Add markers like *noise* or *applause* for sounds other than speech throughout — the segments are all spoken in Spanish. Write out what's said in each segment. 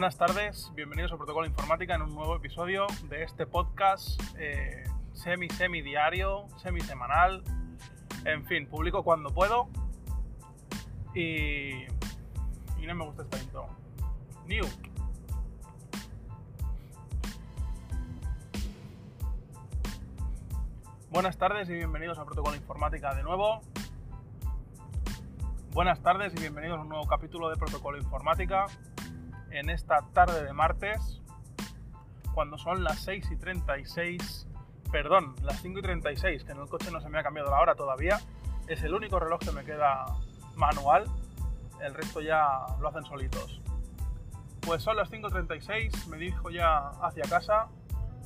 Buenas tardes, bienvenidos a Protocolo Informática en un nuevo episodio de este podcast eh, semi-semi diario, semi-semanal. En fin, publico cuando puedo y, y no me gusta este intro. New. Buenas tardes y bienvenidos a Protocolo Informática de nuevo. Buenas tardes y bienvenidos a un nuevo capítulo de Protocolo Informática en esta tarde de martes, cuando son las 6 y 36, perdón, las 5 y 36, que en el coche no se me ha cambiado la hora todavía. Es el único reloj que me queda manual, el resto ya lo hacen solitos. Pues son las 5.36, me dirijo ya hacia casa,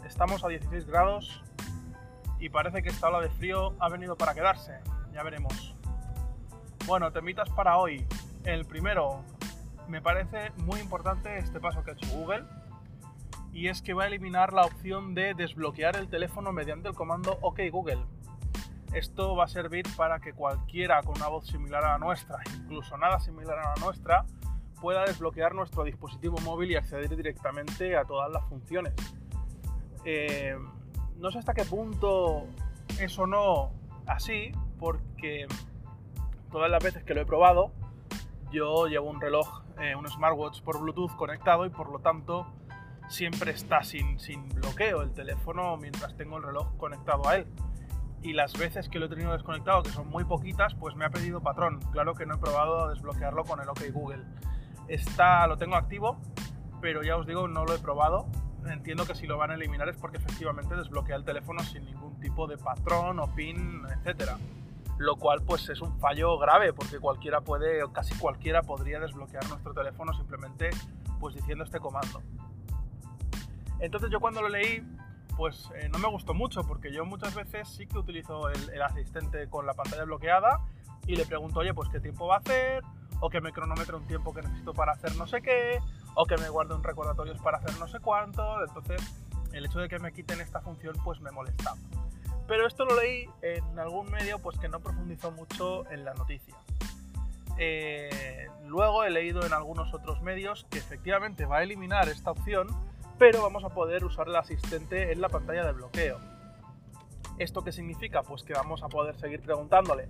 estamos a 16 grados y parece que esta ola de frío ha venido para quedarse, ya veremos. Bueno, temitas para hoy. El primero, me parece muy importante este paso que ha hecho Google y es que va a eliminar la opción de desbloquear el teléfono mediante el comando OK Google. Esto va a servir para que cualquiera con una voz similar a la nuestra, incluso nada similar a la nuestra, pueda desbloquear nuestro dispositivo móvil y acceder directamente a todas las funciones. Eh, no sé hasta qué punto es o no así, porque todas las veces que lo he probado, yo llevo un reloj, eh, un smartwatch por Bluetooth conectado y por lo tanto siempre está sin, sin bloqueo el teléfono mientras tengo el reloj conectado a él. Y las veces que lo he tenido desconectado, que son muy poquitas, pues me ha pedido patrón. Claro que no he probado desbloquearlo con el OK Google. Está, lo tengo activo, pero ya os digo, no lo he probado. Entiendo que si lo van a eliminar es porque efectivamente desbloquea el teléfono sin ningún tipo de patrón o pin, etcétera lo cual pues es un fallo grave porque cualquiera puede, o casi cualquiera podría desbloquear nuestro teléfono simplemente pues diciendo este comando. Entonces yo cuando lo leí pues eh, no me gustó mucho porque yo muchas veces sí que utilizo el, asistente con la pantalla bloqueada y le pregunto, oye, pues qué tiempo va a hacer, o que me cronometre un tiempo que necesito para hacer no sé qué, o que me guarde un recordatorio para hacer no sé cuánto. Entonces, el hecho de que me quiten esta función pues me molesta. Pero esto lo leí en algún medio pues que no profundizó mucho en la noticia. Eh, luego he leído en algunos otros medios que efectivamente va a eliminar esta opción, pero vamos a poder usar el asistente en la pantalla de bloqueo. ¿Esto qué significa? Pues que vamos a poder seguir preguntándole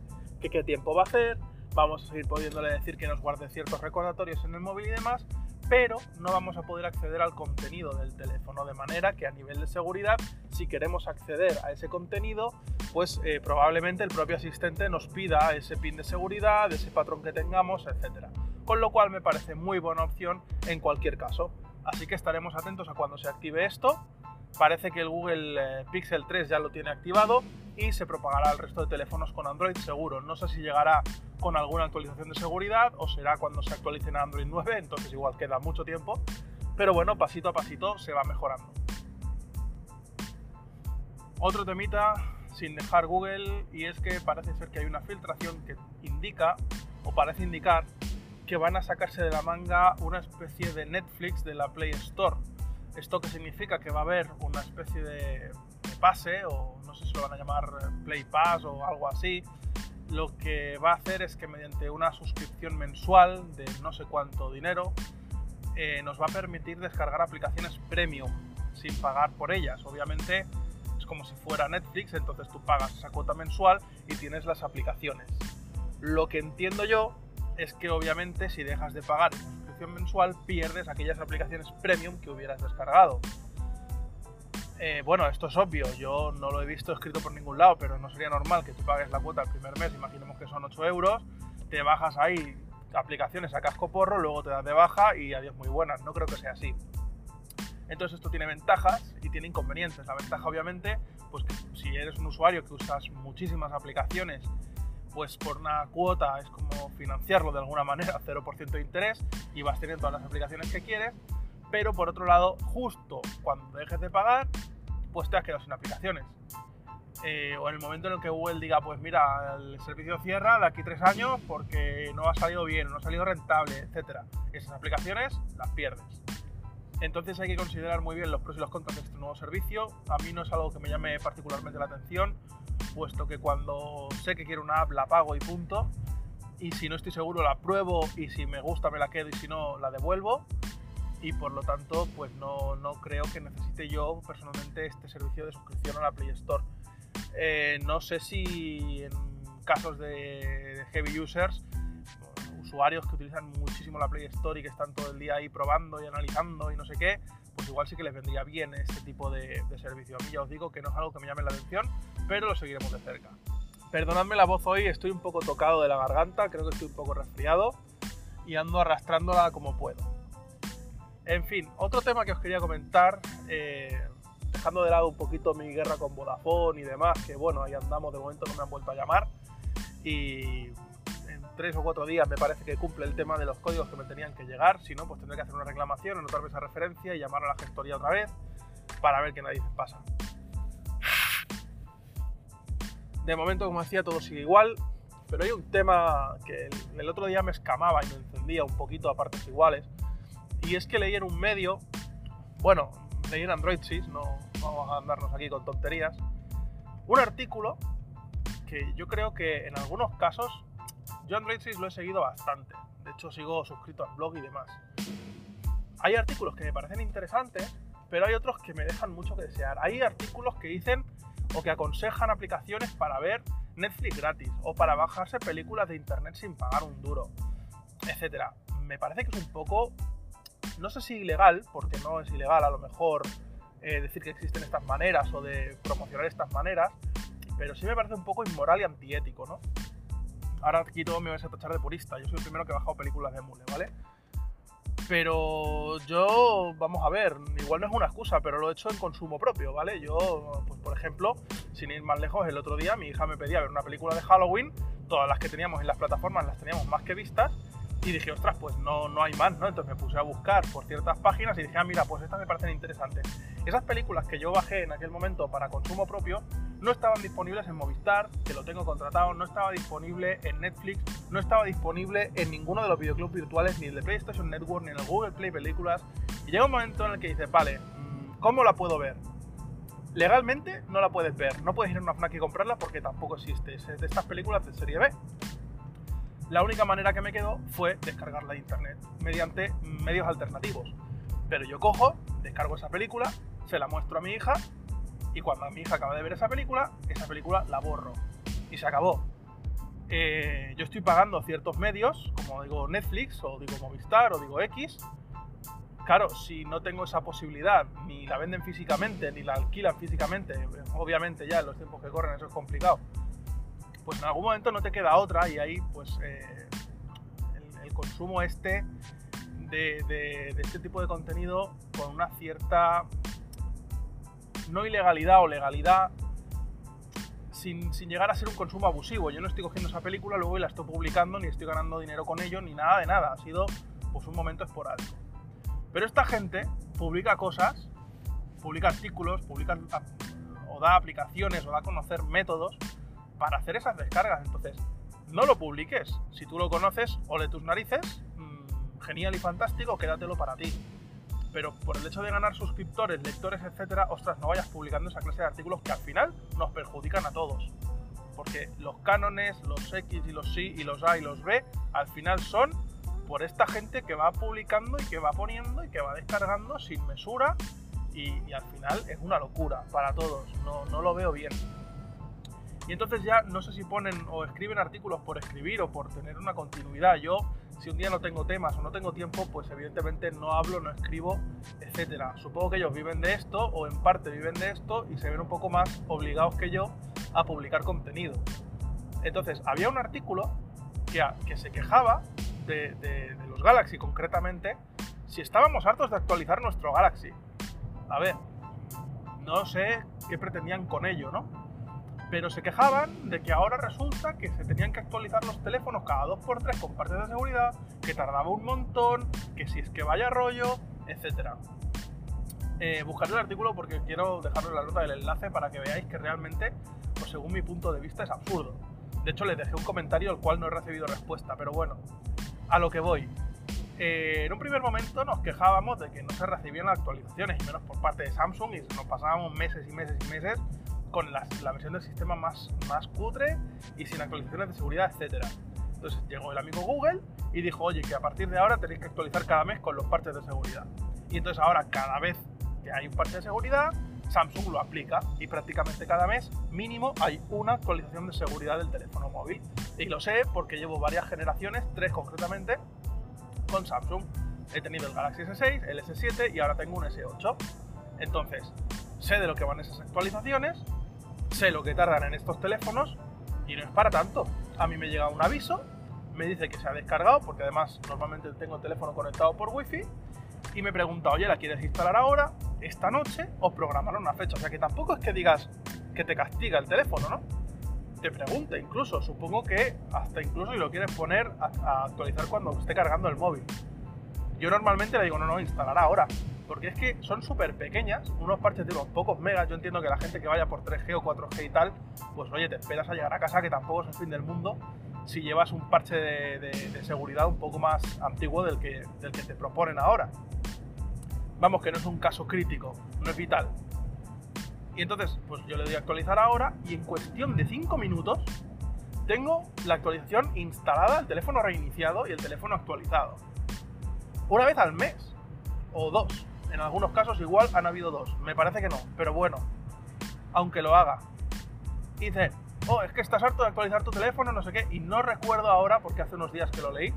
qué tiempo va a hacer, vamos a seguir pudiéndole decir que nos guarde ciertos recordatorios en el móvil y demás, pero no vamos a poder acceder al contenido del teléfono, de manera que a nivel de seguridad, si queremos acceder a ese contenido, pues eh, probablemente el propio asistente nos pida ese pin de seguridad, ese patrón que tengamos, etc. Con lo cual me parece muy buena opción en cualquier caso. Así que estaremos atentos a cuando se active esto. Parece que el Google eh, Pixel 3 ya lo tiene activado y se propagará al resto de teléfonos con Android seguro. No sé si llegará con alguna actualización de seguridad o será cuando se actualice en Android 9, entonces igual queda mucho tiempo. Pero bueno, pasito a pasito se va mejorando. Otro temita sin dejar Google y es que parece ser que hay una filtración que indica o parece indicar que van a sacarse de la manga una especie de Netflix de la Play Store. ¿Esto qué significa? Que va a haber una especie de pase o no sé si lo van a llamar Play Pass o algo así, lo que va a hacer es que mediante una suscripción mensual de no sé cuánto dinero, eh, nos va a permitir descargar aplicaciones premium sin pagar por ellas. Obviamente es como si fuera Netflix, entonces tú pagas esa cuota mensual y tienes las aplicaciones. Lo que entiendo yo es que obviamente si dejas de pagar mensual pierdes aquellas aplicaciones premium que hubieras descargado. Eh, bueno, esto es obvio, yo no lo he visto escrito por ningún lado, pero no sería normal que tú pagues la cuota el primer mes, imaginemos que son 8 euros, te bajas ahí aplicaciones a casco porro, luego te das de baja y adiós muy buenas, no creo que sea así. Entonces esto tiene ventajas y tiene inconvenientes. La ventaja obviamente, pues que si eres un usuario que usas muchísimas aplicaciones, pues por una cuota es como financiarlo de alguna manera, *laughs* 0% de interés y vas teniendo todas las aplicaciones que quieres pero por otro lado, justo cuando dejes de pagar, pues te has quedado sin aplicaciones. Eh, o en el momento en el que Google diga, pues mira, el servicio cierra de aquí tres años porque no ha salido bien, no ha salido rentable, etc. Esas aplicaciones las pierdes. Entonces hay que considerar muy bien los pros y los contras de este nuevo servicio. A mí no es algo que me llame particularmente la atención, puesto que cuando sé que quiero una app la pago y punto. Y si no estoy seguro la pruebo y si me gusta me la quedo y si no la devuelvo y por lo tanto pues no, no creo que necesite yo personalmente este servicio de suscripción a la Play Store. Eh, no sé si en casos de, heavy users, usuarios que utilizan muchísimo la Play Store y que están todo el día ahí probando y analizando y no sé qué, pues igual sí que les vendría bien este tipo de, de servicio. A mí ya os digo que no es algo que me llame la atención, pero lo seguiremos de cerca. Perdonadme la voz hoy, estoy un poco tocado de la garganta, creo que estoy un poco resfriado y ando arrastrándola como puedo. En fin, otro tema que os quería comentar, eh, dejando de lado un poquito mi guerra con Vodafone y demás, que bueno, ahí andamos, de momento no me han vuelto a llamar. Y en tres o cuatro días me parece que cumple el tema de los códigos que me tenían que llegar. Si no, pues tendré que hacer una reclamación, anotarme esa referencia y llamar a la gestoría otra vez para ver qué nadie pasa. De momento, como decía, todo sigue igual, pero hay un tema que el otro día me escamaba y me encendía un poquito a partes iguales y es que leí en un medio, bueno, leí en Android Sys, no vamos a andarnos aquí con tonterías, un artículo que yo creo que en algunos casos, yo Android Sys lo he seguido bastante, de hecho sigo suscrito al blog y demás. Hay artículos que me parecen interesantes, pero hay otros que me dejan mucho que desear. Hay artículos que dicen o que aconsejan aplicaciones para ver Netflix gratis o para bajarse películas de internet sin pagar un duro, etc. Me parece que es un poco no sé si ilegal, porque no es ilegal a lo mejor eh, decir que existen estas maneras o de promocionar estas maneras, pero sí me parece un poco inmoral y antiético, ¿no? Ahora aquí todo me vais a tachar de purista, yo soy el primero que he bajado películas de Mule, ¿vale? Pero yo, vamos a ver, igual no es una excusa, pero lo he hecho en consumo propio, ¿vale? Yo, pues por ejemplo, sin ir más lejos, el otro día mi hija me pedía ver una película de Halloween, todas las que teníamos en las plataformas las teníamos más que vistas, y dije, ostras, pues no, no hay más, ¿no? Entonces me puse a buscar por ciertas páginas y dije, ah, mira, pues estas me parecen interesantes. Esas películas que yo bajé en aquel momento para consumo propio no estaban disponibles en Movistar, que lo tengo contratado, no estaba disponible en Netflix, no estaba disponible en ninguno de los videoclubs virtuales, ni el de PlayStation Network, ni en el Google Play Películas. Y llega un momento en el que dices, vale, mm, ¿cómo la puedo ver? Legalmente no la puedes ver, no puedes ir a una FNAC y comprarla porque tampoco existe. Es de estas películas de serie B la única manera que me quedó fue descargarla de internet mediante medios alternativos. Pero yo cojo, descargo esa película, se la muestro a mi hija y cuando mi hija acaba de ver esa película, esa película la borro y se acabó. Eh, yo estoy pagando ciertos medios, como digo Netflix o digo Movistar o digo X. Claro, si no tengo esa posibilidad, ni la venden físicamente, ni la alquilan físicamente, obviamente ya en los tiempos que corren eso es complicado pues en algún momento no te queda otra y ahí pues eh, el, consumo este de, este tipo de contenido con una cierta no ilegalidad o legalidad sin, llegar a ser un consumo abusivo. Yo no estoy cogiendo esa película luego y la estoy publicando, ni estoy ganando dinero con ello, ni nada de nada. Ha sido pues un momento esporádico. Pero esta gente publica cosas, publica artículos, publica o da aplicaciones o da a conocer métodos para hacer esas descargas. Entonces, no lo publiques. Si tú lo conoces, ole tus narices, mm, genial y fantástico, quédatelo para ti. Pero por el hecho de ganar suscriptores, lectores, etcétera, ostras, no vayas publicando esa clase de artículos que al final nos perjudican a todos. Porque los cánones, los X y los Y y los A y los B, al final son por esta gente que va publicando y que va poniendo y que va descargando sin mesura y, y al final es una locura para todos. No, no lo veo bien. Y entonces ya no sé si ponen o escriben artículos por escribir o por tener una continuidad. Yo, si un día no tengo temas o no tengo tiempo, pues evidentemente no hablo, no escribo, etc. Supongo que ellos viven de esto o en parte viven de esto y se ven un poco más obligados que yo a publicar contenido. Entonces, había un artículo que, que se quejaba de, de los Galaxy concretamente, si estábamos hartos de actualizar nuestro Galaxy. A ver, no sé qué pretendían con ello, ¿no? Pero se quejaban de que ahora resulta que se tenían que actualizar los teléfonos cada 2x3 con partes de seguridad, que tardaba un montón, que si es que vaya rollo, etc. Eh, buscaré el artículo porque quiero dejarlo en la nota del enlace para que veáis que realmente, pues según mi punto de vista, es absurdo. De hecho, les dejé un comentario al cual no he recibido respuesta, pero bueno, a lo que voy. Eh, en un primer momento nos quejábamos de que no se recibían las actualizaciones, y menos por parte de Samsung, y nos pasábamos meses y meses y meses con la, versión del sistema más, más cutre y sin actualizaciones de seguridad, etc. Entonces llegó el amigo Google y dijo, oye, que a partir de ahora tenéis que actualizar cada mes con los parches de seguridad. Y entonces ahora cada vez que hay un parche de seguridad, Samsung lo aplica y prácticamente cada mes mínimo hay una actualización de seguridad del teléfono móvil. Y lo sé porque llevo varias generaciones, tres concretamente, con Samsung. He tenido el Galaxy S6, el S7 y ahora tengo un S8. Entonces, sé de lo que van esas actualizaciones, sé lo que tardan en estos teléfonos y no es para tanto. A mí me llega un aviso, me dice que se ha descargado, porque además normalmente tengo el teléfono conectado por Wi-Fi, y me pregunta, oye, ¿la quieres instalar ahora? esta noche o programar una fecha. O sea que tampoco es que digas que te castiga el teléfono, ¿no? Te pregunta incluso, supongo que hasta incluso si lo quieres poner a, actualizar cuando esté cargando el móvil. Yo normalmente le digo, no, no, instalar ahora. Porque es que son súper pequeñas, unos parches de unos pocos megas. Yo entiendo que la gente que vaya por 3G o 4G y tal, pues oye, te esperas a llegar a casa, que tampoco es el fin del mundo, si llevas un parche de, seguridad un poco más antiguo del que, del que te proponen ahora vamos, que no es un caso crítico, no es vital. Y entonces, pues yo le doy a actualizar ahora y en cuestión de 5 minutos tengo la actualización instalada, el teléfono reiniciado y el teléfono actualizado. Una vez al mes, o dos. En algunos casos igual han habido dos. Me parece que no, pero bueno, aunque lo haga. Dice, oh, es que estás harto de actualizar tu teléfono, no sé qué, y no recuerdo ahora, porque hace unos días que lo leí,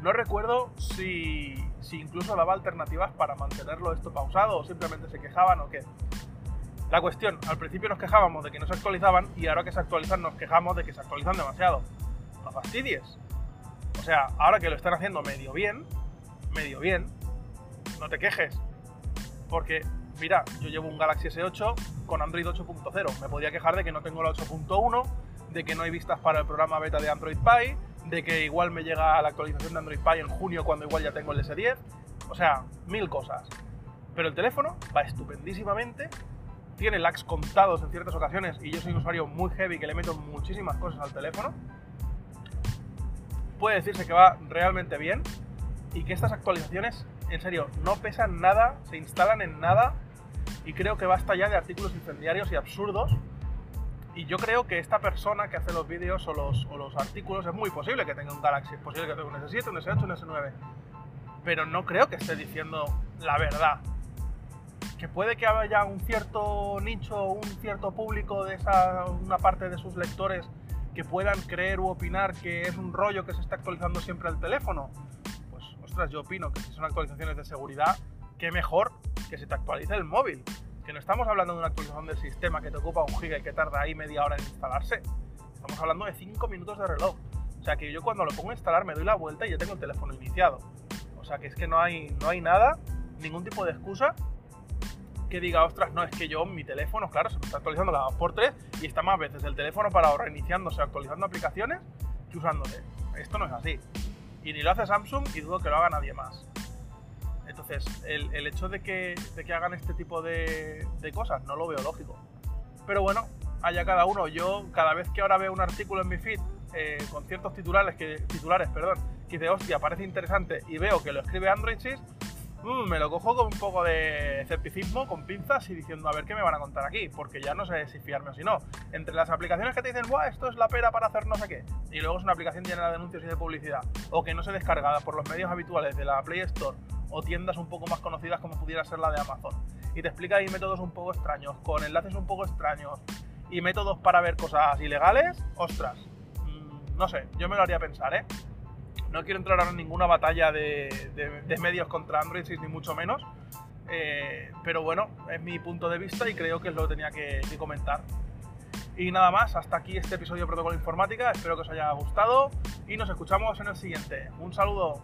no recuerdo si, incluso daba alternativas para mantenerlo esto pausado o simplemente se quejaban o qué. La cuestión, al principio nos quejábamos de que no se actualizaban y ahora que se actualizan nos quejamos de que se actualizan demasiado. No fastidies. O sea, ahora que lo están haciendo medio bien, medio bien, no te quejes. Porque, mira, yo llevo un Galaxy S8 con Android 8.0. Me podía quejar de que no tengo la 8.1, de que no hay vistas para el programa beta de Android Pie, de que igual me llega la actualización de Android Pie en junio cuando igual ya tengo el S10. O sea, mil cosas. Pero el teléfono va estupendísimamente, tiene lags contados en ciertas ocasiones y yo soy un usuario muy heavy que le meto muchísimas cosas al teléfono. Puede decirse que va realmente bien y que estas actualizaciones, en serio, no pesan nada, se instalan en nada y creo que basta ya de artículos incendiarios y absurdos y yo creo que esta persona que hace los vídeos o los, o los artículos es muy posible que tenga un Galaxy, es posible que tenga un S7, un S8, un S9. Pero no creo que esté diciendo la verdad. Que puede que haya un cierto nicho, un cierto público de esa, una parte de sus lectores que puedan creer u opinar que es un rollo que se está actualizando siempre el teléfono. Ostras, yo opino que si son actualizaciones de seguridad, qué mejor que se te actualice el móvil no estamos hablando de una actualización del sistema que te ocupa un giga y que tarda ahí media hora en instalarse. Estamos hablando de 5 minutos de reloj. O sea que yo cuando lo pongo a instalar me doy la vuelta y ya tengo el teléfono iniciado. O sea que es que no hay, no hay nada, ningún tipo de excusa que diga, ostras, no, es que yo mi teléfono, claro, se me está actualizando cada 2x3 y está más veces el teléfono para reiniciándose, actualizando aplicaciones que usándole. Esto no es así. Y ni lo hace Samsung y dudo que lo haga nadie más. Entonces, el, hecho de que, hagan este tipo de, cosas no lo veo lógico. Pero bueno, haya cada uno. Yo, cada vez que ahora veo un artículo en mi feed eh, con ciertos titulares que, titulares, perdón, que dice, hostia, parece interesante y veo que lo escribe Android 6, mm, me lo cojo con un poco de escepticismo, con pinzas y diciendo, a ver qué me van a contar aquí, porque ya no sé si fiarme o si no. Entre las aplicaciones que te dicen, Buah, esto es la pera para hacer no sé qué, y luego es una aplicación llena de anuncios y de publicidad, o que no se descarga por los medios habituales de la Play Store o tiendas un poco más conocidas como pudiera ser la de Amazon. Y te explica ahí métodos un poco extraños, con enlaces un poco extraños y métodos para ver cosas ilegales, ostras, mm, no sé, yo me lo haría pensar, ¿eh? No quiero entrar ahora en ninguna batalla de, medios contra Android ni mucho menos, eh, pero bueno, es mi punto de vista y creo que lo tenía que, que comentar. Y nada más, hasta aquí este episodio de Protocolo Informática, espero que os haya gustado y nos escuchamos en el siguiente. Un saludo.